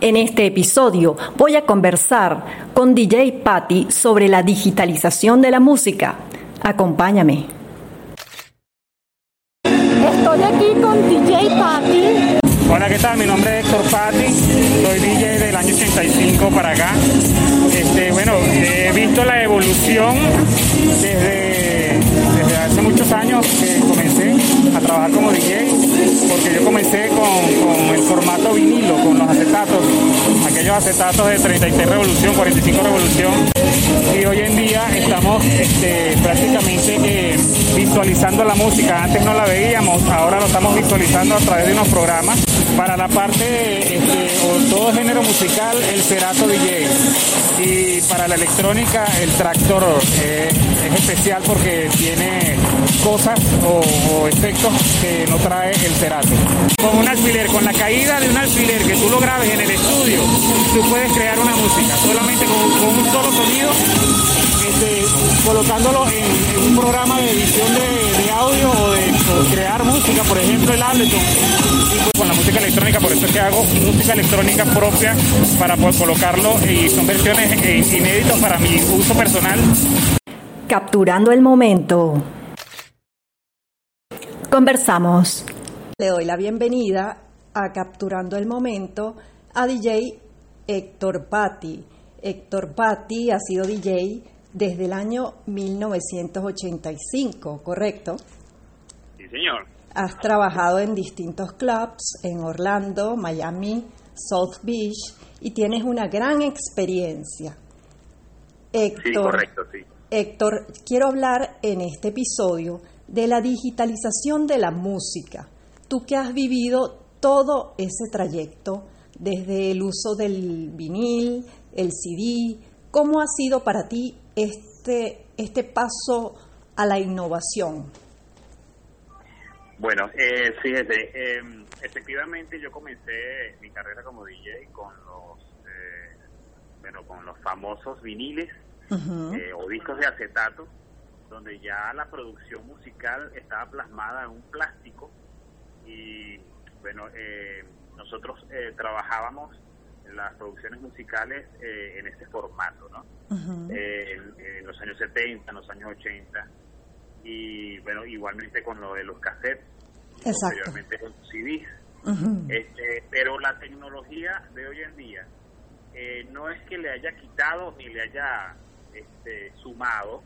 En este episodio voy a conversar con DJ Patty sobre la digitalización de la música. Acompáñame. Estoy aquí con DJ Patty. Hola, ¿qué tal? Mi nombre es Héctor Patti, soy DJ del año 85 para acá. Este, bueno, he visto la evolución desde, desde hace muchos años que comencé a trabajar como DJ, porque yo comencé con, con el formato vinilo, con los acetatos, aquellos acetatos de 36 revolución, 45 revolución, y hoy en día estamos este, prácticamente visualizando la música. Antes no la veíamos, ahora lo estamos visualizando a través de unos programas. Para la parte este, o todo género musical, el Cerato DJ. Y para la electrónica, el Tractor eh, es especial porque tiene cosas o, efectos que no trae el Cerato. Con un alfiler, con la caída de un alfiler que tú lo grabes en el estudio, tú puedes crear una música solamente con, con un solo sonido, este, colocándolo en, en un programa de edición de, de audio o de o crear música, por ejemplo el Ableton. Y pues con la música electrónica, por eso es que hago música electrónica propia para poder colocarlo y son versiones eh, inéditas para mi uso personal. Capturando el momento. Conversamos. Le doy la bienvenida a Capturando el Momento a DJ Héctor Patti. Héctor Patti ha sido DJ desde el año 1985, ¿correcto? Sí, señor. Has trabajado en distintos clubs en Orlando, Miami, South Beach y tienes una gran experiencia. Héctor, Sí, correcto, sí. Héctor, quiero hablar en este episodio de la digitalización de la música. Tú que has vivido todo ese trayecto, desde el uso del vinil, el CD, ¿cómo ha sido para ti este, este paso a la innovación? Bueno, eh, fíjate, eh, efectivamente yo comencé mi carrera como DJ con los, eh, bueno, con los famosos viniles eh, o discos de acetato, donde ya la producción musical estaba plasmada en un plástico y bueno, eh, nosotros eh, trabajábamos las producciones musicales eh, en ese formato, ¿no? Eh, en, en los años 70, en los años 80 y bueno, igualmente con lo de los cassettes, posteriormente con CDs. Este, pero la tecnología de hoy en día eh, no es que le haya quitado ni le haya este, sumado,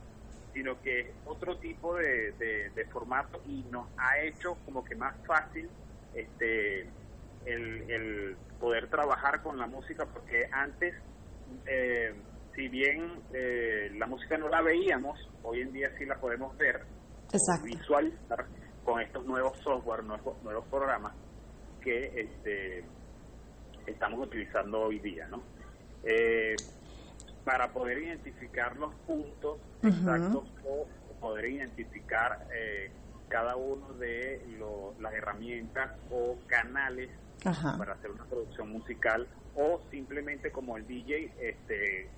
sino que es otro tipo de, de- de formato y nos ha hecho como que más fácil este, el, el poder trabajar con la música, porque antes, eh, si bien eh, la música no la veíamos, hoy en día sí la podemos ver Exacto. visualizar con estos nuevos software, nuevos, nuevos programas que este, estamos utilizando hoy día, ¿no? Eh, para poder identificar los puntos exactos o poder identificar eh, cada uno de lo- las herramientas o canales Ajá. para hacer una producción musical o simplemente como el DJ este,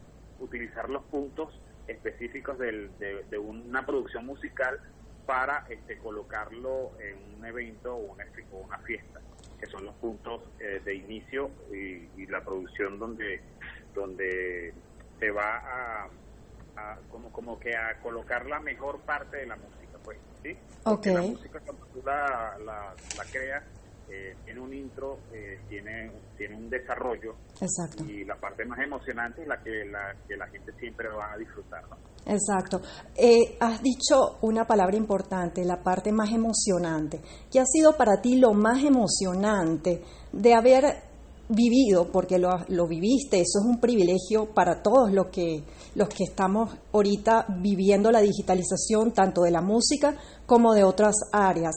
utilizar los puntos específicos del- de, de una producción musical para este, colocarlo en un evento o una, o una fiesta, que son los puntos eh, de inicio y, y la producción donde donde se va a, a como como que a colocar la mejor parte de la música, pues, ¿sí? La música la, la, la creas eh, tiene un intro, eh, tiene, tiene un desarrollo Exacto. y la parte más emocionante es la que la, que la gente siempre va a disfrutar. ¿no? Exacto. Eh, has dicho una palabra importante, la parte más emocionante. ¿Qué ha sido para ti lo más emocionante de haber vivido? Porque lo, lo viviste, eso es un privilegio para todos los que, los que estamos ahorita viviendo la digitalización, tanto de la música como de otras áreas.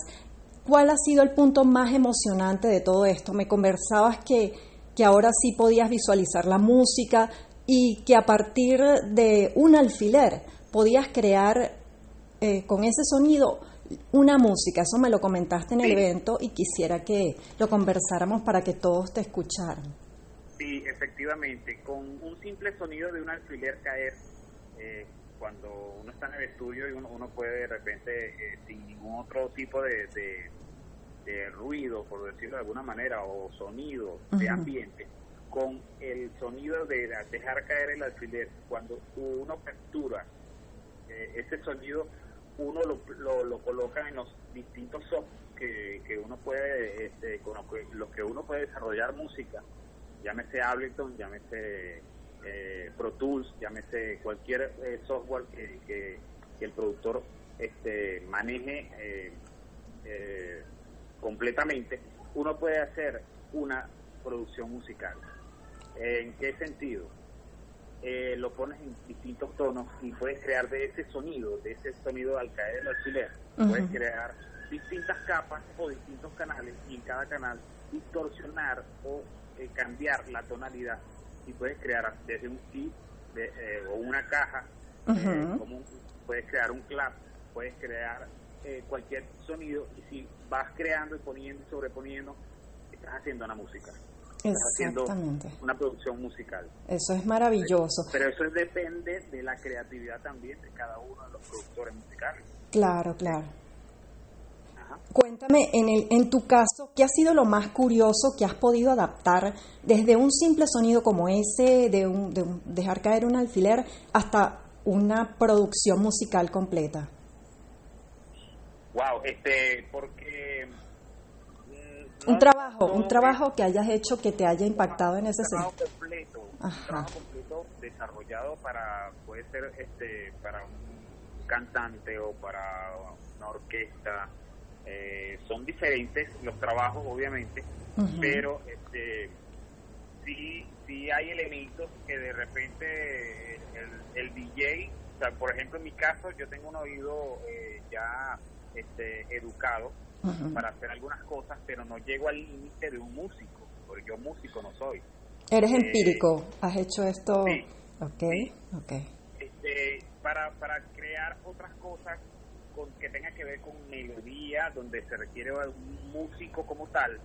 ¿Cuál ha sido el punto más emocionante de todo esto? Me conversabas que, que ahora sí podías visualizar la música y que a partir de un alfiler podías crear eh, con ese sonido una música. Eso me lo comentaste en el Sí. evento y quisiera que lo conversáramos para que todos te escucharan. Sí, efectivamente, con un simple sonido de un alfiler caer, eh, cuando uno está en el estudio y uno, uno puede de repente, eh, sin ningún otro tipo de, de- de ruido, por decirlo de alguna manera, o sonido de ambiente, con el sonido de dejar caer el alfiler. Cuando uno captura eh, ese sonido, uno lo, lo, coloca en los distintos soft que, que uno puede, este, con los que, uno puede desarrollar música, llámese Ableton, llámese eh, Pro Tools, llámese cualquier eh, software que, que, el productor este, maneje eh, completamente, uno puede hacer una producción musical. ¿En qué sentido? Eh, lo pones en distintos tonos y puedes crear de ese sonido, de ese sonido al caer del alfiler, puedes crear distintas capas o distintos canales y en cada canal distorsionar o eh, cambiar la tonalidad y puedes crear desde un kit eh, o una caja, como puedes crear un clap, puedes crear cualquier sonido y si vas creando y poniendo y sobreponiendo, estás haciendo una música. Exactamente. una producción musical. Eso es maravilloso. Pero eso depende de la creatividad también de cada uno de los productores musicales. Claro, claro. Cuéntame, en, el, en tu caso, ¿qué ha sido lo más curioso que has podido adaptar desde un simple sonido como ese, de, un, de dejar caer un alfiler, hasta una producción musical completa? Wow, este, porque un trabajo, un trabajo que hayas hecho que te haya impactado en ese sentido. Completo, un trabajo completo desarrollado para, puede ser este, para un cantante o para una orquesta. Eh, son diferentes los trabajos, obviamente, pero este, sí, sí hay elementos que de repente el, el DJ, o sea, por ejemplo, en mi caso, yo tengo un oído eh, ya este, educado para hacer algunas cosas, pero no llego al límite de un músico, porque yo músico no soy. ¿Eres eh, empírico? ¿Has hecho esto? Sí. Ok, Este, para, para crear otras cosas con, que tengan que ver con melodía, donde se requiere un músico como tal,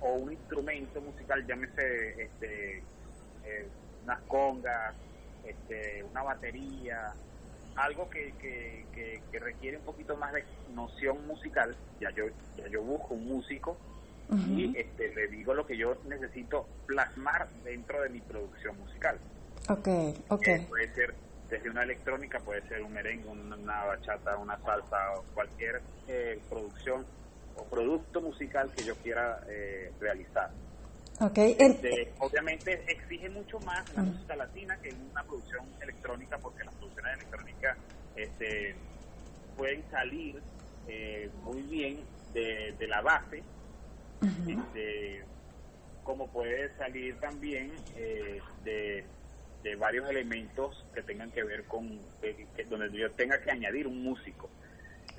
o un instrumento musical, llámese este, eh, unas congas, este, una batería, algo que, que, que, requiere un poquito más de noción musical, ya yo, ya yo busco un músico y este, le digo lo que yo necesito plasmar dentro de mi producción musical. Ok, ok. Eh, puede ser desde una electrónica, puede ser un merengue, una, bachata, una salsa, o cualquier eh, producción o producto musical que yo quiera eh, realizar. Okay. Este, obviamente exige mucho más la música latina que una producción electrónica porque las producciones electrónicas este, pueden salir eh, muy bien de, la base, este, como puede salir también eh, de, varios elementos que tengan que ver con, donde yo tenga que añadir un músico.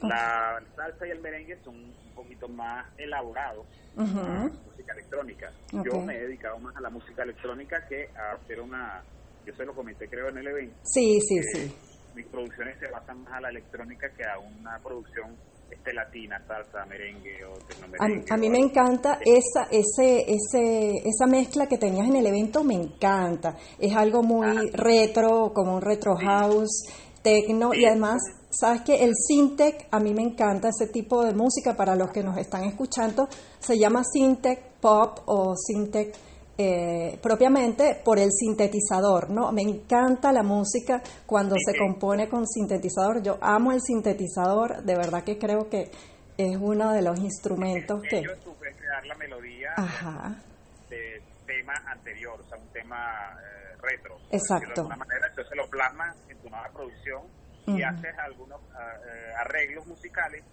La salsa y el merengue son un poquito más elaborados música electrónica. Yo me he dedicado más a la música electrónica que a hacer una, yo se lo comenté creo en el evento. Sí, sí, sí. Mis producciones se basan más a la electrónica que a una producción este latina, salsa, merengue o tecnomerengue. A, a mí me encanta esa ese ese esa mezcla que tenías en el evento, me encanta. Es algo muy retro, como un retro house, tecno y además Sabes que el Syntec, a mí me encanta ese tipo de música para los que nos están escuchando, se llama Syntec Pop o Syntec eh, propiamente por el sintetizador, ¿no? Me encanta la música cuando se compone con sintetizador. Yo amo el sintetizador, de verdad que creo que es uno de los instrumentos que... Yo crear la melodía de tema anterior, o sea, un tema eh, retro. Exacto. De alguna manera, entonces lo plasma en tu nueva producción y haces algunos eh, arreglos musicales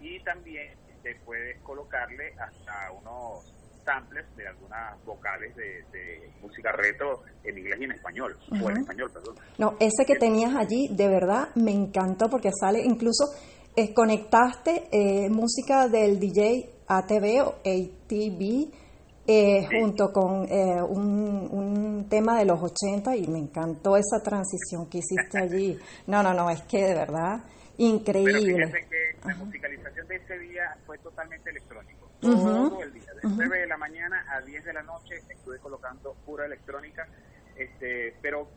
y también te puedes colocarle hasta unos samples de algunas vocales de, música retro en inglés y en español, o en español, perdón. No, ese que tenías allí, de verdad, me encantó porque sale, incluso eh, conectaste eh, música del DJ ATV o ATV, eh, junto con eh, un, tema de los 80 y me encantó esa transición que hiciste allí. No, no, no, es que de verdad, increíble. Pero que la musicalización de ese día fue totalmente electrónico. Todo el día, de 9 de la mañana a 10 de la noche estuve colocando pura electrónica, este, pero,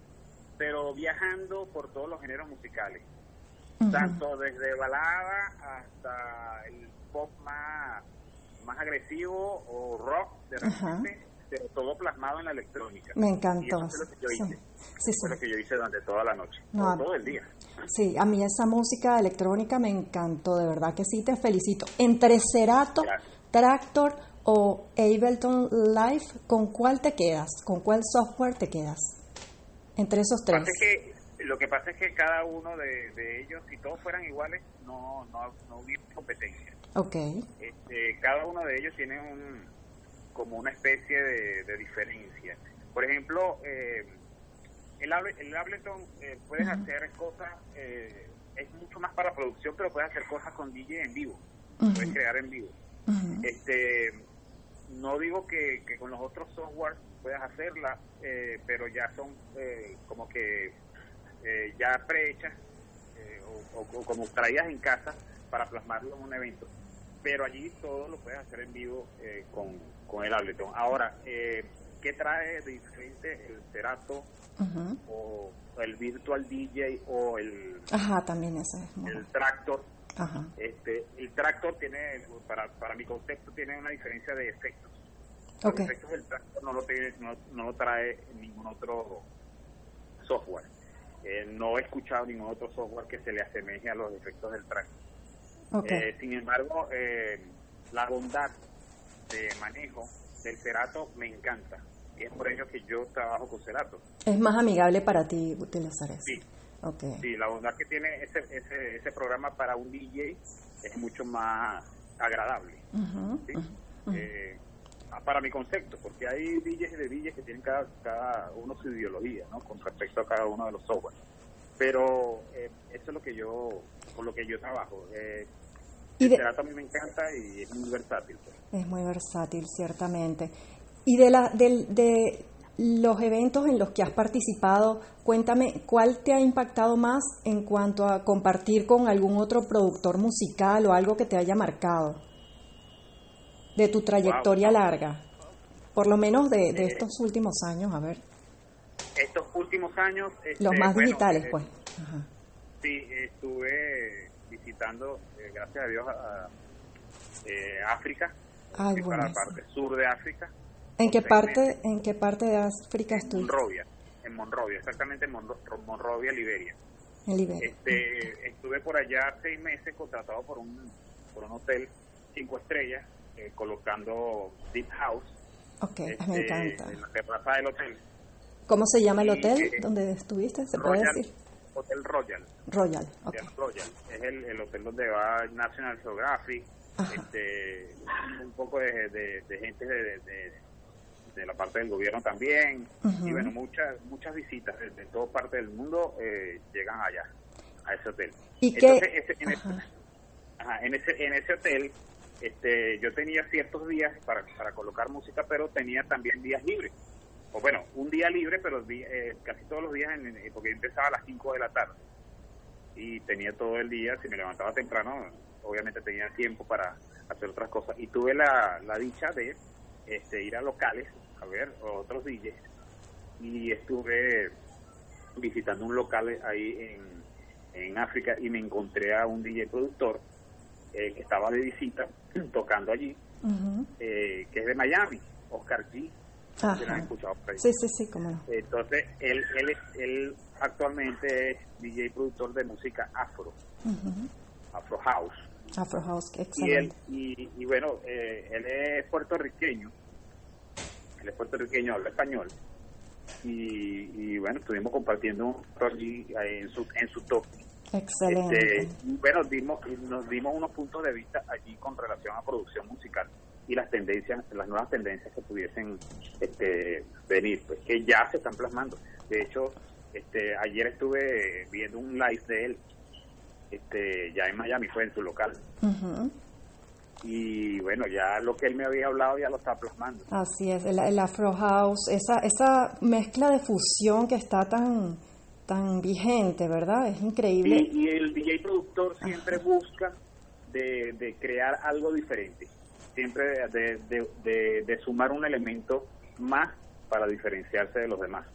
pero viajando por todos los géneros musicales. Tanto desde balada hasta el pop más más agresivo o rock de repente pero todo plasmado en la electrónica. Me Y encantó. eso fue lo que yo Sí, hice. sí, Fue sí. lo que yo hice durante toda la noche, No, todo, el día. Sí, a mí esa música electrónica me encantó, de verdad que sí, te felicito. Entre Cerato, Gracias. Tractor o Ableton Live, ¿con cuál te quedas? ¿Con cuál software te quedas? Entre esos tres. que lo que pasa es que cada uno de, de ellos, si todos fueran iguales, no, no, no hubiera competencia. Ok, Este, cada uno de ellos tiene un, como una especie de, de diferencia. Por ejemplo, eh, el, el Ableton eh, puedes hacer cosas, eh, es mucho más para producción, pero puedes hacer cosas con DJ en vivo, puedes Ujú. crear en vivo. Este, no digo que, que con los otros software puedas hacerla, eh, pero ya son eh, como que eh, ya prehechas eh, o, o- o como traídas en casa para plasmarlo en un evento. Pero allí todo lo puedes hacer en vivo eh, con, con el Ableton. Ahora, eh, ¿qué trae de diferente el Cerato o el Virtual DJ o el, Ajá, también ese es el. Tractor? Ajá, Este, el Tractor tiene, para, para mi concepto, tiene una diferencia de efectos. Los efectos del Tractor no lo, tiene- no, no lo trae ningún otro software. Eh, no he escuchado ningún otro software que se le asemeje a los efectos del Tractor. Eh, sin embargo, eh, la bondad de manejo del Cerato me encanta. Y es por ello que yo trabajo con Cerato. Es más amigable para ti utilizar eso. Sí. Sí, la bondad que tiene ese, ese, ese programa para un DJ es mucho más agradable. Eh, para mi concepto, porque hay DJs de DJs que tienen cada, cada uno su ideología, ¿no? Con respecto a cada uno de los software. Pero eh, eso es lo que yo, por lo que yo trabajo. Eh, Y de- a mí me encanta y es muy versátil. pues. Es muy versátil, ciertamente. Y de, la, del- de los eventos en los que has participado, cuéntame, ¿cuál te ha impactado más en cuanto a compartir con algún otro productor musical o algo que te haya marcado de tu trayectoria larga? Por lo menos de, de Eh, estos últimos años, a ver, Estos últimos años... este, los más bueno, digitales, eh, pues. Ajá. Sí, estuve visitando, eh, gracias a Dios, a, eh, África, Ay, para la parte sur de África. ¿En qué parte, en qué parte de África estuviste? Monrovia, en Monrovia, exactamente en Monro- Monrovia, Liberia. En Liberia. Este, estuve por allá seis meses contratado por un, por un hotel cinco estrellas, eh, colocando Deep House Ok, este, me encanta. en la terraza del hotel. ¿Cómo se llama el y, hotel eh, donde estuviste? ¿Se puede Royal, decir? Hotel Royal. Royal, ok. Royal. Es el, el hotel donde va National Geographic, Ajá. este, un poco de, de- de gente de, de- de la parte del gobierno también, y bueno, muchas muchas visitas de, de toda parte del mundo eh, llegan allá, a ese hotel. ¿Y qué? Entonces, ese- en, ese, Ajá. ajá, en ese en ese hotel este, yo tenía ciertos días para, para colocar música, pero tenía también días libres. O bueno, un día libre, pero eh, casi todos los días, en, en- porque yo empezaba a las 5 de la tarde. Y tenía todo el día, si me levantaba temprano, obviamente tenía tiempo para hacer otras cosas. Y tuve la, la dicha de este, ir a locales a ver otros DJs. Y estuve visitando un local ahí en, en África y me encontré a un DJ productor eh, que estaba de visita tocando allí, eh, que es de Miami, Oscar G. Ajá. Si lo han escuchado por ahí. Sí, sí, sí, cómo no. Entonces, él, él, él actualmente es DJ productor de música afro, afro house. Afro House, qué Y él, y, y bueno, eh, él es puertorriqueño, él es puertorriqueño, habla español. Y, y bueno, estuvimos compartiendo un allí en su, en su top. Excelente. Este, bueno, dimos, nos dimos unos puntos de vista allí con relación a producción musical y las tendencias, las nuevas tendencias que pudiesen este, venir, pues que ya se están plasmando. De hecho, este, ayer estuve viendo un live de él, este, ya en Miami, fue en su local. Y bueno, ya lo que él me había hablado ya lo está plasmando. Así es, el, el Afro House, esa, esa mezcla de fusión que está tan, tan vigente, ¿verdad? Es increíble. Y, y el DJ productor siempre busca de, de crear algo diferente, siempre de, de- de sumar un elemento más para diferenciarse de los demás.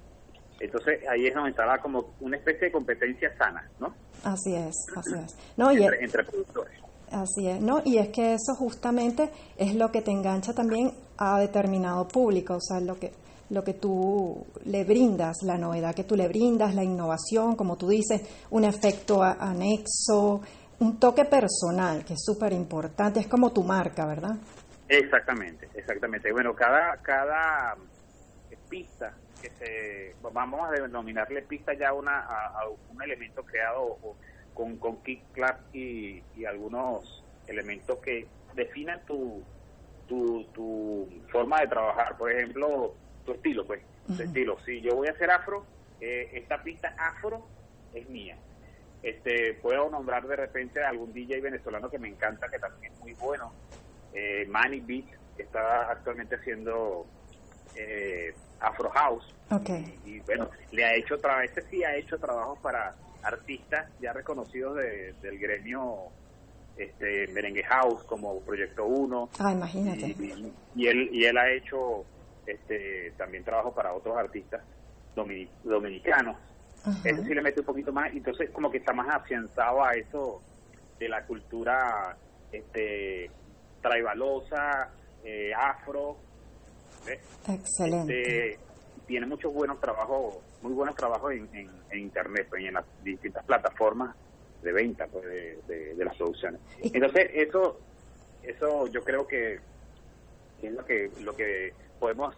Entonces ahí es donde estaba como una especie de competencia sana, ¿no? Así es, así es. No, y, Entre, entre productores. Así es, ¿no? Y es que eso justamente es lo que te engancha también a determinado público, o sea, lo que lo que tú le brindas, la novedad que tú le brindas, la innovación, como tú dices, un efecto anexo, un toque personal, que es súper importante, es como tu marca, ¿verdad? Exactamente, exactamente. Bueno, cada, cada pista que se, vamos a denominarle pista ya una, a, un elemento creado con, con kick, clap y, y algunos elementos que definan tu, tu, tu forma de trabajar. Por ejemplo, tu estilo, pues, estilo. Si yo voy a hacer afro, eh, esta pista afro es mía. Este, puedo nombrar de repente a algún DJ venezolano que me encanta, que también es muy bueno, eh, Manny Beat, que está actualmente haciendo eh, Afro House. Okay. Y, bueno, le ha hecho, este sí ha hecho trabajos para artistas ya reconocidos del gremio este Merengue House como Proyecto 1. Ah, imagínate. Y, él, y él ha hecho este también trabajo para otros artistas dominicanos. Eso sí le mete un poquito más, entonces como que está más afianzado a eso de la cultura este traibalosa, eh, afro. Excelente. Este, tiene muchos buenos trabajos, muy buenos trabajos en, en, internet, pues, en las distintas plataformas de venta pues, de, de, las producciones. Entonces eso, eso yo creo que es lo que lo que podemos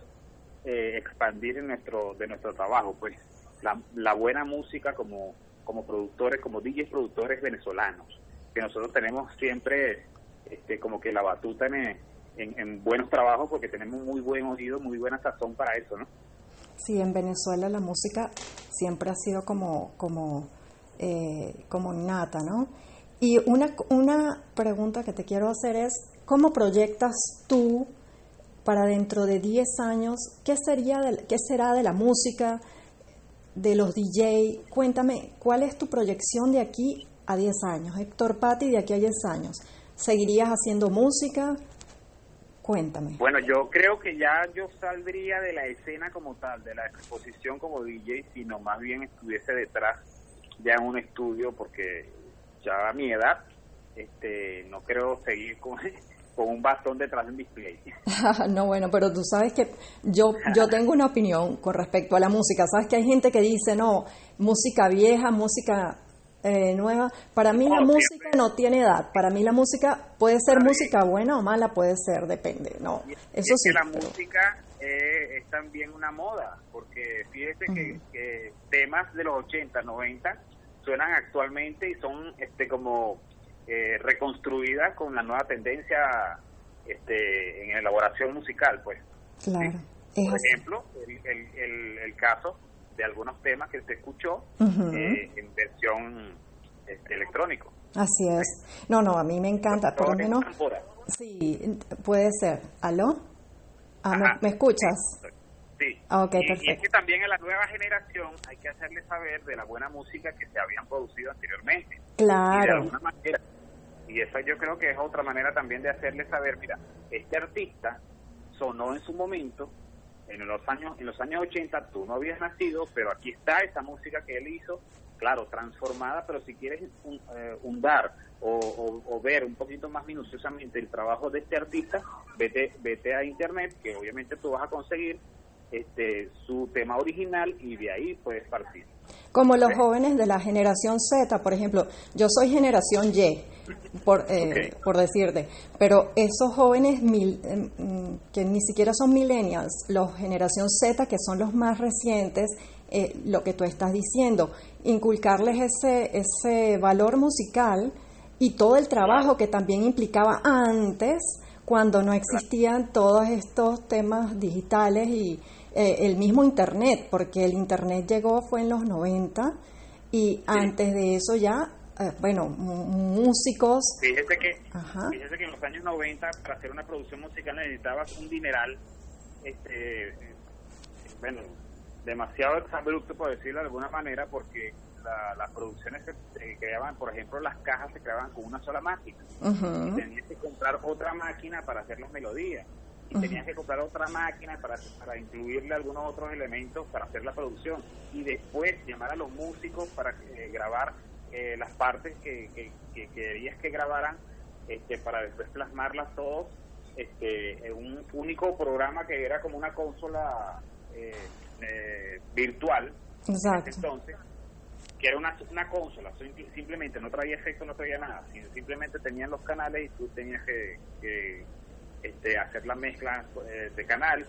eh, expandir en nuestro de nuestro trabajo pues la, la buena música como como productores como DJs productores venezolanos que nosotros tenemos siempre este como que la batuta en, en, buenos trabajos porque tenemos muy buen oído muy buena sazón para eso no sí en Venezuela la música siempre ha sido como como eh, como innata no y una una pregunta que te quiero hacer es cómo proyectas tú para dentro de 10 años, ¿qué, sería qué será de la música, de los DJ? Cuéntame, ¿cuál es tu proyección de aquí a 10 años? Héctor Patti, de aquí a 10 años. ¿Seguirías haciendo música? Cuéntame. Bueno, yo creo que ya yo saldría de la escena como tal, de la exposición como DJ, sino más bien estuviese detrás ya en un estudio, porque ya a mi edad este, no creo seguir con, con un bastón detrás de un display. no, bueno, pero tú sabes que yo, yo tengo una opinión con respecto a la música. Sabes que hay gente que dice, no, música vieja, música eh, nueva. Para mí la música no tiene edad. Para mí la música puede ser música buena o mala, puede ser, depende. No, eso sí. Que la música es también una moda, porque fíjese que, que temas de los 80, 90 suenan actualmente y son este como eh, reconstruida con la nueva tendencia este, en elaboración musical, pues. Claro. Por ejemplo, el, el, caso de algunos temas que se escuchó eh, en versión este, electrónico. Así es. No, no, a mí me encanta, por lo menos. Sí, puede ser. ¿Aló? Ah, ¿me, escuchas? Sí. Ah, okay, y, y, es que también en la nueva generación hay que hacerle saber de la buena música que se habían producido anteriormente. Claro. de alguna manera y esa yo creo que es otra manera también de hacerle saber, mira, este artista sonó en su momento, en los años en los años 80 tú no habías nacido, pero aquí está esa música que él hizo, claro, transformada, pero si quieres eh, hundar o, ver un poquito más minuciosamente el trabajo de este artista, vete, vete a internet, que obviamente tú vas a conseguir este su tema original y de ahí puedes partir. Como los jóvenes de la generación Z, por ejemplo, yo soy generación Y, por, eh, por decirte, pero esos jóvenes mil, em, mm, que ni siquiera son millennials, los generación Z, que son los más recientes, eh, lo que tú estás diciendo, inculcarles ese, ese valor musical y todo el trabajo que también implicaba antes, cuando no existían todos estos temas digitales y eh, el mismo Internet, porque el Internet llegó fue en los 90 y antes de eso ya, eh, bueno, músicos... Fíjese que, fíjese que en los años 90 para hacer una producción musical necesitabas un dineral, este, bueno, demasiado exabrupto por decirlo de alguna manera, porque las producciones se, creaban, por ejemplo, las cajas se creaban con una sola máquina. y tenías que comprar otra máquina para hacer las melodías. Y tenías que comprar otra máquina para, para incluirle algunos otros elementos para hacer la producción. Y después llamar a los músicos para grabar eh, las partes que, que, querías que grabaran este, para después plasmarlas todos este, en un único programa que era como una consola eh, eh, virtual. Exacto. Entonces, que era una, una consola, simplemente no traía efecto, no traía nada, simplemente tenían los canales y tú tenías que, este, hacer la mezcla eh, de canal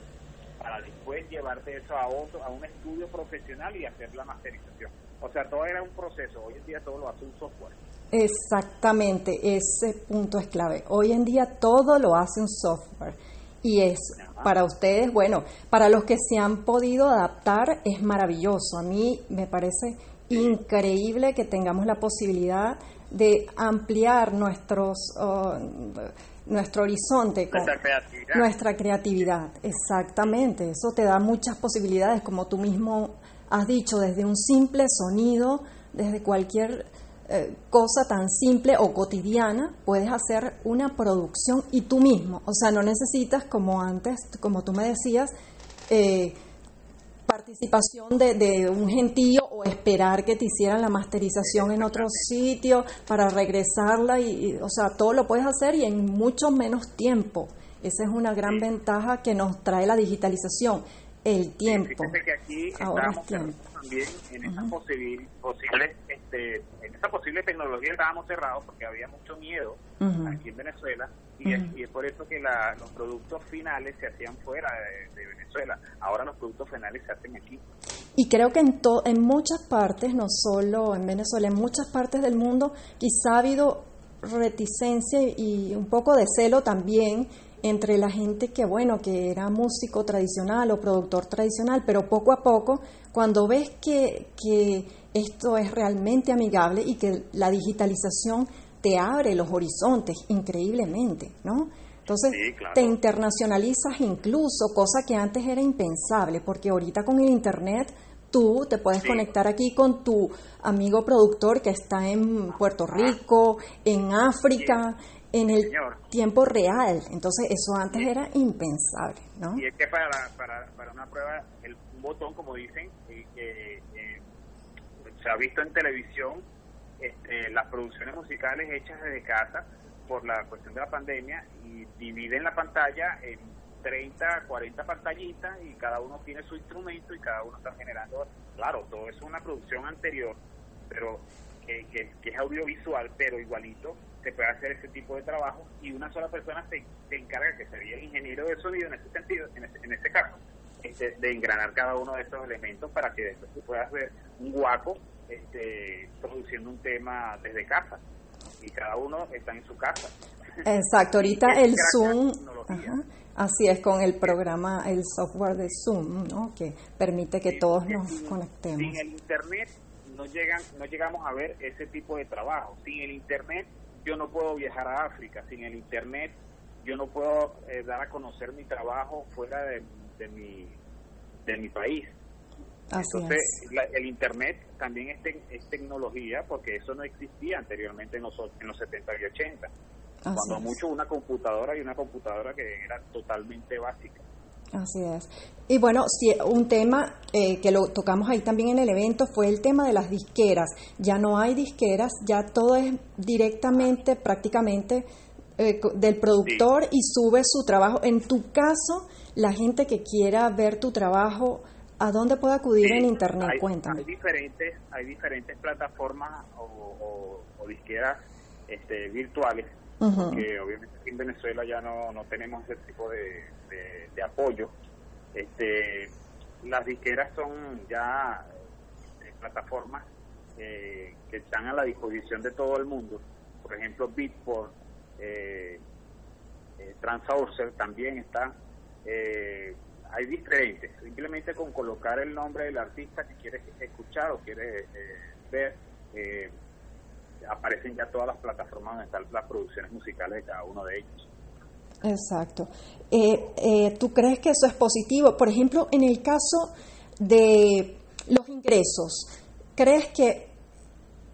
para después llevarte eso a otro, a un estudio profesional y hacer la masterización. O sea, todo era un proceso, hoy en día todo lo hace un software. Exactamente, ese punto es clave. Hoy en día todo lo hace un software y es para ustedes, bueno, para los que se han podido adaptar es maravilloso. A mí me parece increíble que tengamos la posibilidad de ampliar nuestros uh, nuestro horizonte con nuestra creatividad. nuestra creatividad. Exactamente, eso te da muchas posibilidades, como tú mismo has dicho, desde un simple sonido, desde cualquier eh, cosa tan simple o cotidiana, puedes hacer una producción y tú mismo. O sea, no necesitas, como antes, como tú me decías, eh, participación de, un gentío o esperar que te hicieran la masterización en otro sitio para regresarla. Y, o sea, todo lo puedes hacer y en mucho menos tiempo. Esa es una gran ventaja que nos trae la digitalización, el tiempo. que aquí Ahora es tiempo. también en esa posible, posible este, en esa posible tecnología estábamos cerrados porque había mucho miedo aquí en Venezuela y, es, por eso que los productos finales se hacían fuera de, Venezuela. Ahora los productos finales se hacen aquí. Y creo que en, en muchas partes, no solo en Venezuela, en muchas partes del mundo, quizá ha habido reticencia y un poco de celo también entre la gente que, bueno, que era músico tradicional o productor tradicional, pero poco a poco, cuando ves que, que esto es realmente amigable y que la digitalización te abre los horizontes increíblemente, ¿no? Entonces te internacionalizas incluso, cosa que antes era impensable, porque ahorita con el Internet tú te puedes conectar aquí con tu amigo productor que está en Puerto Rico, en África, en el tiempo real. Entonces eso antes era impensable, ¿no? Y es que para, para, para una prueba, el botón, como dicen, que eh, se ha visto en televisión, este, las producciones musicales hechas desde casa por la cuestión de la pandemia y dividen la pantalla en 30, 40 pantallitas y cada uno tiene su instrumento y cada uno está generando, claro, todo es una producción anterior, pero que, que, es audiovisual, pero igualito se puede hacer ese tipo de trabajo y una sola persona se, encarga, que sería el ingeniero de sonido en ese sentido, en ese, en este caso, este, de engranar cada uno de estos elementos para que después tú puedas ver un guapo este, produciendo un tema desde casa y cada uno está en su casa. Exacto, ahorita el Zoom, así es con el programa, el software de Zoom, ¿no? que permite que todos nos conectemos. Sin el Internet no, llegan, no llegamos a ver ese tipo de trabajo. Sin el Internet yo no puedo viajar a África, sin el Internet yo no puedo eh, dar a conocer mi trabajo fuera de, de, mi, de mi país. Entonces, el Internet también es, tecnología porque eso no existía anteriormente en los, en los 70 y 80. Cuando mucho una computadora y una computadora que era totalmente básica. Así es. Y bueno, un tema eh, que lo tocamos ahí también en el evento fue el tema de las disqueras. Ya no hay disqueras, ya todo es directamente, prácticamente eh, del productor y sube su trabajo. En tu caso, la gente que quiera ver tu trabajo ¿A dónde puede acudir en Internet? Hay, Cuéntame. Hay diferentes, hay diferentes plataformas o, disqueras este, virtuales, que obviamente en Venezuela ya no, no tenemos ese tipo de, de, apoyo. Este, las disqueras son ya eh, plataformas eh, que están a la disposición de todo el mundo. Por ejemplo, Beatport, eh, eh también está. Eh, hay diferentes. Simplemente con colocar el nombre del artista que quieres escuchar o quieres ver, aparecen ya todas las plataformas donde están las producciones musicales de cada uno de ellos. Exacto. Eh, ¿Tú crees que eso es positivo? Por ejemplo, en el caso de los ingresos, ¿crees que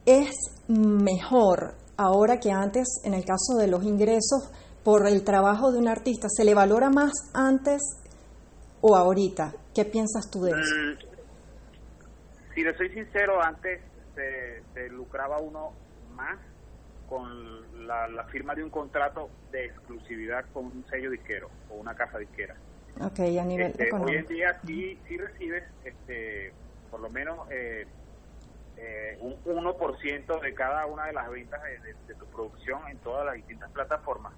es mejor ahora que antes, en el caso de los ingresos, por el trabajo de un artista, se le valora más antes o ahorita? ¿Qué piensas tú de eso? Mm, si le soy sincero, antes se, lucraba uno más con la, la firma de un contrato de exclusividad con un sello disquero o una casa disquera. Ok, a nivel Este, hoy en día sí, sí recibes este, por lo menos eh, eh, un 1% de cada una de las ventas de, de- de tu producción en todas las distintas plataformas.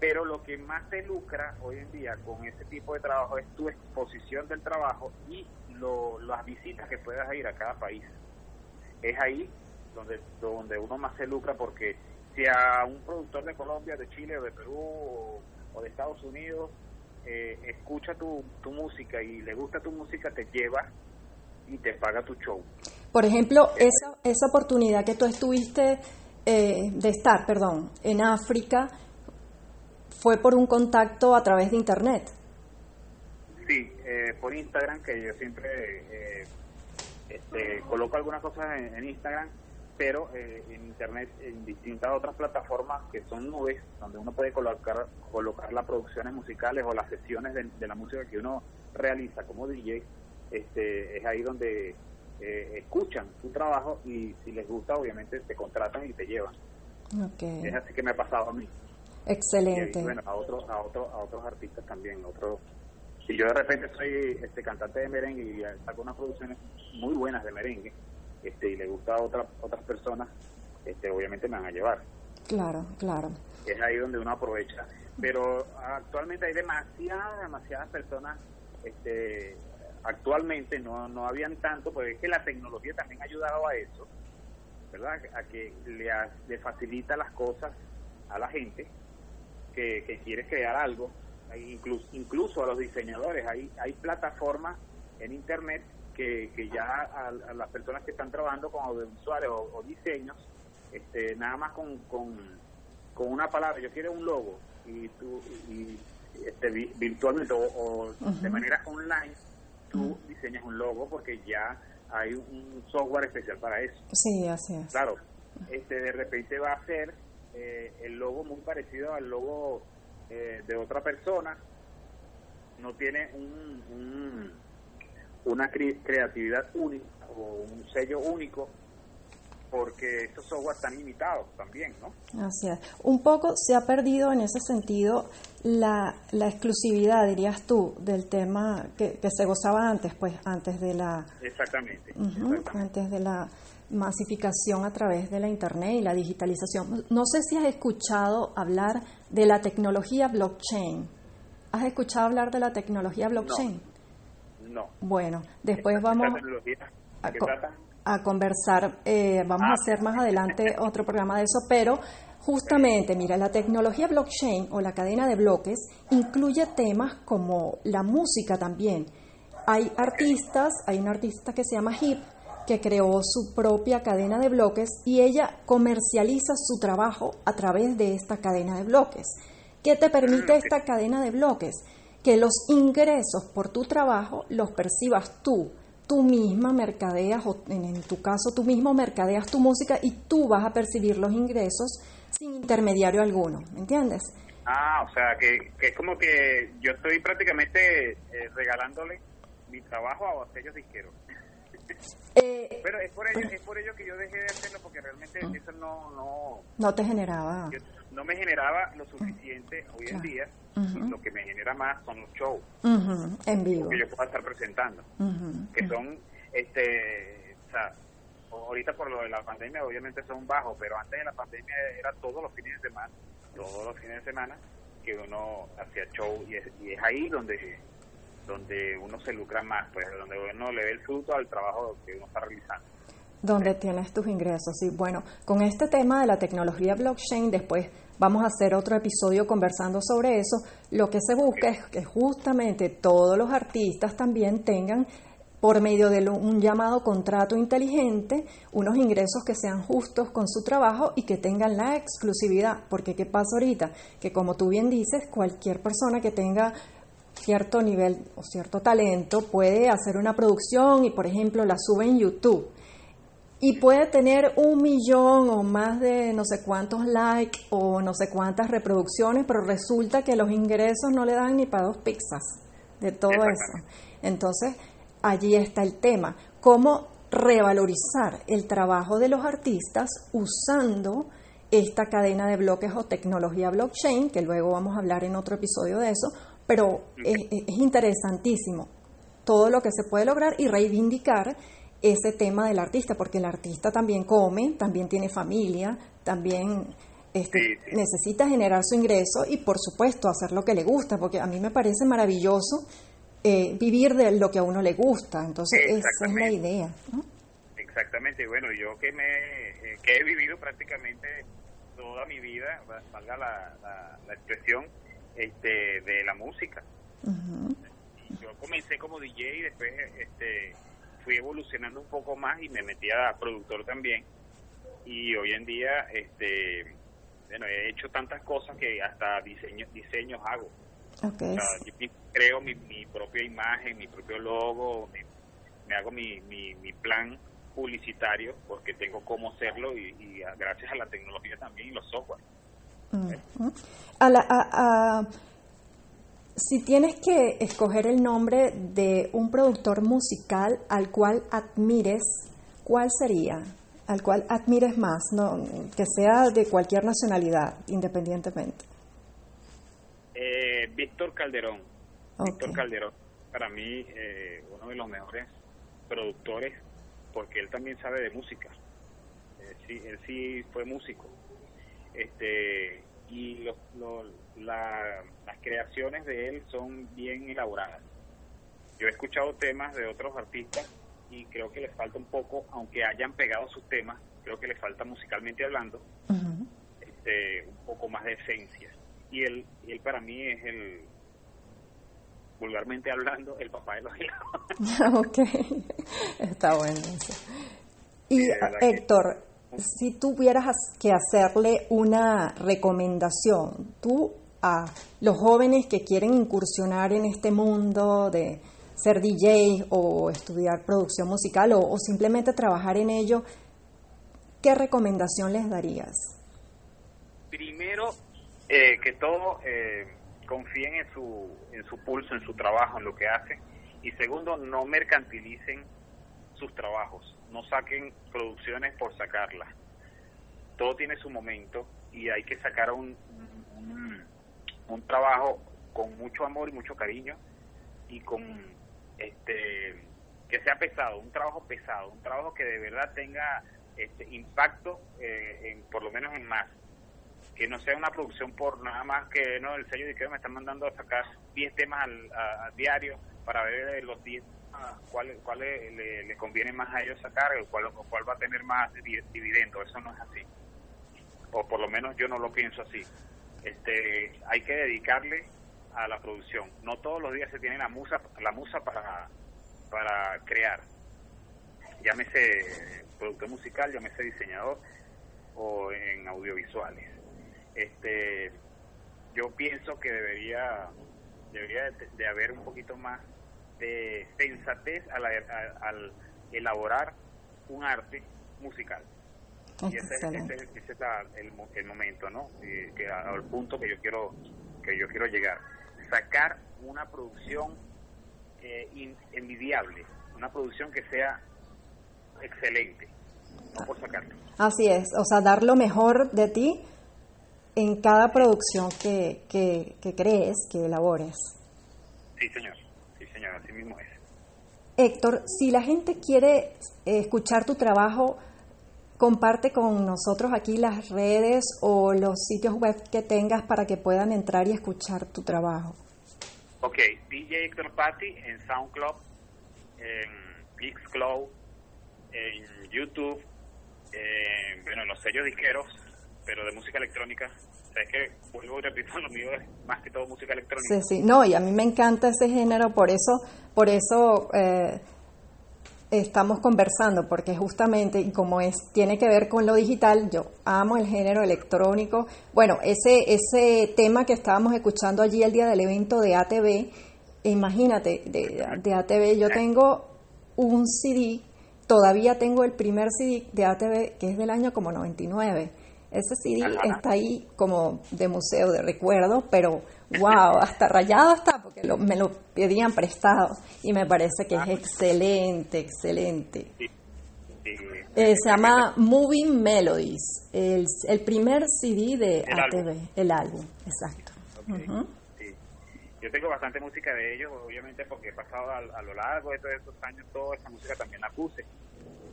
Pero lo que más te lucra hoy en día con este tipo de trabajo es tu exposición del trabajo y lo- las visitas que puedas ir a cada país. Es ahí donde, donde uno más se lucra porque si a un productor de Colombia, de Chile o de Perú o, o de Estados Unidos eh, escucha tu, tu música y le gusta tu música, te lleva y te paga tu show. Por ejemplo, esa, esa oportunidad que tú estuviste eh, de estar, perdón, en África, fue por un contacto a través de Internet. Sí, eh, por Instagram, que yo siempre eh, este, coloco algunas cosas en, en Instagram, pero eh, en Internet, en distintas otras plataformas que son nubes, donde uno puede colocar, colocar las producciones musicales o las sesiones de, de la música que uno realiza como DJ, este, es ahí donde eh, escuchan tu trabajo y si les gusta, obviamente te contratan y te llevan. Ok, Es así que me ha pasado a mí. Y, excelente. bueno, a otros, a otros, a otros artistas también, otros. Si yo de repente soy este cantante de merengue y saco unas producciones muy buenas de merengue, este, y le gusta a otras otras personas, este, obviamente me van a llevar. Claro, claro. Es ahí donde uno aprovecha. Pero actualmente hay demasiadas, demasiadas personas, este, actualmente no, no habían tanto, porque es que la tecnología también ha ayudado a eso, ¿verdad? A que le, ha- le facilita las cosas a la gente que, que quiere crear algo, incluso, incluso a los diseñadores. Hay, hay plataformas en Internet que, que ya a, a las personas que están trabajando con audiovisuales o, o diseños, este, nada más con, con, con una palabra, yo quiero un logo, y tú, y, este, vi- virtualmente o, o de manera online, tú diseñas un logo porque ya hay un software especial para eso. Sí, así es. Claro, este de repente va a ser eh, el logo muy parecido al logo eh, de otra persona, no tiene un, un- una cre- creatividad única o un sello único, porque estos software están limitados también, ¿no? Así es. Un poco se ha perdido en ese sentido la, la exclusividad, dirías tú, del tema que, que se gozaba antes, pues antes de la exactamente. antes de la masificación a través de la internet y la digitalización. No sé si has escuchado hablar de la tecnología blockchain. ¿Has escuchado hablar de la tecnología blockchain? No. Bueno, después Esta- vamos a, a conversar, eh, vamos a Ah. hacer más adelante otro programa de eso, pero justamente, mira, la tecnología blockchain o la cadena de bloques incluye temas como la música también. Hay artistas, hay una artista que se llama Hip, que creó su propia cadena de bloques y ella comercializa su trabajo a través de esta cadena de bloques. ¿Qué te permite esta cadena de bloques? Que los ingresos por tu trabajo los percibas tú. Tú misma mercadeas, o en, tu caso tú mismo mercadeas tu música y tú vas a percibir los ingresos sin intermediario alguno, ¿me entiendes? Ah, o sea, que, que es como que yo estoy prácticamente eh, regalándole mi trabajo a sellos disqueros. Eh, Pero es por ello, es por ello que yo dejé de hacerlo porque realmente Mm. eso no, no, no te generaba. yo- no me generaba lo suficiente hoy en día. Lo que me genera más son los shows Ujú, en vivo. que yo pueda estar presentando, que son, este, o sea, ahorita por lo de la pandemia obviamente son bajos, pero antes de la pandemia era todos los fines de semana, todos los fines de semana que uno hacía show y es, y es ahí donde donde uno se lucra más, pues donde uno le ve el fruto al trabajo que uno está realizando. donde tienes tus ingresos. Y bueno, con este tema de la tecnología blockchain, después vamos a hacer otro episodio conversando sobre eso. Lo que se busca es que justamente todos los artistas también tengan, por medio de un llamado contrato inteligente, unos ingresos que sean justos con su trabajo y que tengan la exclusividad. Porque ¿qué pasa ahorita? Que como tú bien dices, cualquier persona que tenga cierto nivel o cierto talento puede hacer una producción y, por ejemplo, la sube en YouTube y puede tener un millón o más de no sé cuántos likes o no sé cuántas reproducciones, pero resulta que los ingresos no le dan ni para dos pizzas de todo eso. Entonces, allí está el tema. ¿Cómo revalorizar el trabajo de los artistas usando esta cadena de bloques o tecnología blockchain, que luego vamos a hablar en otro episodio de eso, pero es, es interesantísimo todo lo que se puede lograr y reivindicar ese tema del artista, porque el artista también come, también tiene familia, también este, necesita generar su ingreso y por supuesto hacer lo que le gusta, porque a mí me parece maravilloso eh, vivir de lo que a uno le gusta, entonces esa es la idea. Exactamente, bueno, yo que, me, eh, que he vivido prácticamente toda mi vida, valga la, la, expresión, este, de la música. Yo comencé como DJ y después este, fui evolucionando un poco más y me metí a productor también. Y hoy en día, este, bueno, he hecho tantas cosas que hasta diseños diseños hago. Okay. yo creo mi, mi, propia imagen, mi propio logo, me, hago mi, mi, mi, plan publicitario porque tengo cómo hacerlo y, gracias a la tecnología también y los software. a la, a si tienes que escoger el nombre de un productor musical al cual admires, ¿cuál sería? Al cual admires más, no, que sea de cualquier nacionalidad, independientemente. Eh, Víctor Calderón. Víctor Calderón, para mí, eh, uno de los mejores productores, porque él también sabe de música. Eh, sí, él sí fue músico. Este, y los, las creaciones de él son bien elaboradas. Yo he escuchado temas de otros artistas y creo que les falta un poco, aunque hayan pegado sus temas, creo que les falta musicalmente hablando este, un poco más de esencia. Y él, él para mí es el, vulgarmente hablando, el papá de los hijos. ok, está bueno Y Héctor, si tuvieras que hacerle una recomendación, tú a los jóvenes que quieren incursionar en este mundo de ser DJ o estudiar producción musical o, simplemente trabajar en ello, ¿qué recomendación les darías? Primero, eh, que todo eh, confíen en su, en su pulso, en su trabajo, en lo que hacen. Y segundo, no mercantilicen sus trabajos no saquen producciones por sacarlas. Todo tiene su momento y hay que sacar un, un, trabajo con mucho amor y mucho cariño y con este que sea pesado, un trabajo pesado, un trabajo que de verdad tenga este impacto eh, en por lo menos en más que no sea una producción por nada más que no el sello de que me están mandando a sacar 10 temas al diario para ver los 10 cuál, cuál le, conviene más a ellos sacar, o cuál, cuál va a tener más dividendo. Eso no es así. O por lo menos yo no lo pienso así. Este, hay que dedicarle a la producción. No todos los días se tiene la musa, la musa para, para crear. Llámese productor musical, llámese diseñador o en audiovisuales. Este, yo pienso que debería debería de haber un poquito más de sensatez al, al elaborar un arte musical. Y ese, ese, ese es el, el, momento, ¿no? que al punto que yo quiero que yo quiero llegar. Sacar una producción eh, envidiable, una producción que sea excelente, no por sacarlo. Así es, o sea, dar lo mejor de ti en cada producción que, que, que crees, que elabores. Sí, señor así mismo es. Héctor, si la gente quiere eh, escuchar tu trabajo, comparte con nosotros aquí las redes o los sitios web que tengas para que puedan entrar y escuchar tu trabajo. Ok, DJ Héctor Patti en SoundCloud, en Mixcloud, en YouTube, bueno, en los sellos disqueros, pero de música electrónica, es que vuelvo y repito, lo mío es más que todo música electrónica. Sí, sí, no, y a mí me encanta ese género, por eso, por eso eh, estamos conversando, porque justamente, y como es, tiene que ver con lo digital, yo amo el género electrónico. Bueno, ese, ese tema que estábamos escuchando allí el día del evento de ATV, imagínate, de, de ATV yo tengo un CD, todavía tengo el primer CD de ATV que es del año como 99 ese CD está ahí como de museo de recuerdo, pero wow, hasta rayado está porque me lo pedían prestado y me parece que es excelente, excelente. Eh, se llama Moving Melodies, el, el primer CD de El ATV, álbum. el álbum, exacto. Sí. Yo tengo bastante música de ellos, obviamente porque he pasado a, a lo largo de todos estos años toda esa música también la puse.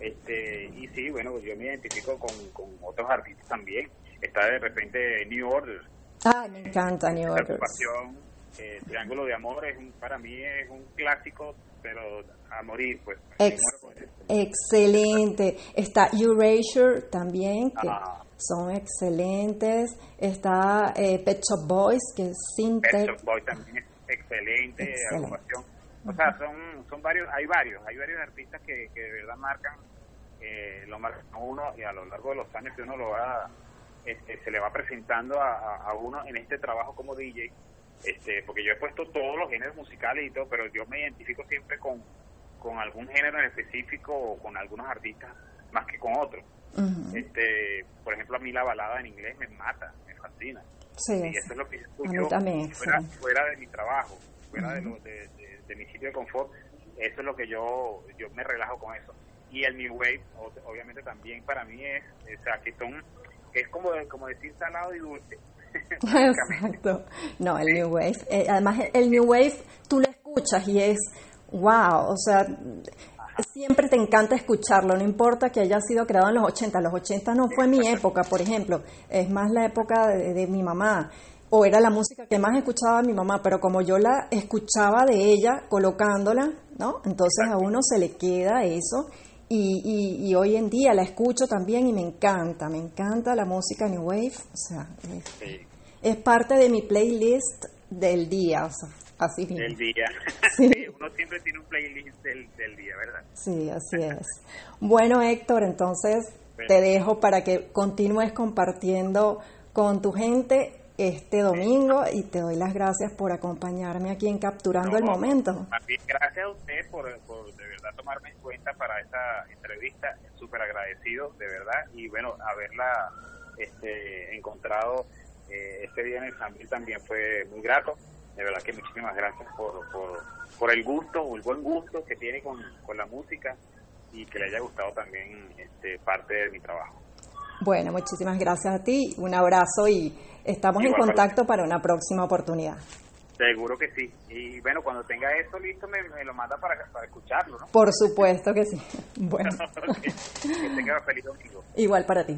Este, y sí, bueno, yo me identifico con, con otros artistas también. Está de repente New Order, Ah, me encanta New ocupación, eh, Triángulo de Amor, es un, para mí es un clásico, pero a morir, pues. Ex- excelente. Está Erasure también, que Ah. son excelentes. Está eh, Pet Shop Boys, que es Pet. Shop Boy también es excelente, Excelente. O sea, son, son varios, hay varios, hay varios artistas que, que de verdad marcan, eh, lo marcan a uno y a lo largo de los años que uno lo va, este, se le va presentando a, a- uno en este trabajo como DJ, este, porque yo he puesto todos los géneros musicales y todo, pero yo me identifico siempre con, con algún género en específico o con algunos artistas más que con otros. Este, por ejemplo, a mí la balada en inglés me mata, me fascina. Sí, y eso es lo que yo escucho fuera, fuera de mi trabajo, fuera de, lo- de, de- de mi sitio de confort, eso es lo que yo yo me relajo con eso. Y el New Wave, obviamente también para mí es, o sea, que son, es como, como decir salado y dulce. Exacto. No, el New Wave. eh, además, el New Wave tú lo escuchas y es wow. O sea, siempre te encanta escucharlo, no importa que haya sido creado en los 80. Los 80 no fue mi época, por ejemplo. Es más la época de, de mi mamá. O era la música que más escuchaba mi mamá, pero como yo la escuchaba de ella, colocándola, ¿no? Entonces a uno se le queda eso. Y, y- y hoy en día la escucho también y me encanta, me encanta la música New Wave. O sea, es, Sí, es parte de mi playlist del día, o sea, así mismo. del día. Sí. Uno siempre tiene un playlist del, del día, ¿verdad? Sí, así es. Bueno, Héctor, entonces te dejo para que continúes compartiendo con tu gente este domingo y te doy las gracias por acompañarme aquí en Capturando el No, Momento. Más bien, gracias a usted por, por de verdad tomarme en cuenta para esta entrevista. Súper agradecido, de verdad. Y bueno, haberla este, encontrado eh, este día en el Sambil también fue muy grato. De verdad que muchísimas gracias por, por, por el gusto, el buen gusto que tiene con, con la música y que le haya gustado también este, parte de mi trabajo. Bueno, muchísimas gracias a ti, un abrazo y estamos en Igual contacto para una próxima oportunidad. Seguro que sí. Y bueno, cuando tenga eso listo, me, me lo manda para, para escucharlo, ¿no? Por supuesto que sí. Bueno, que tenga feliz domingo. igual para ti.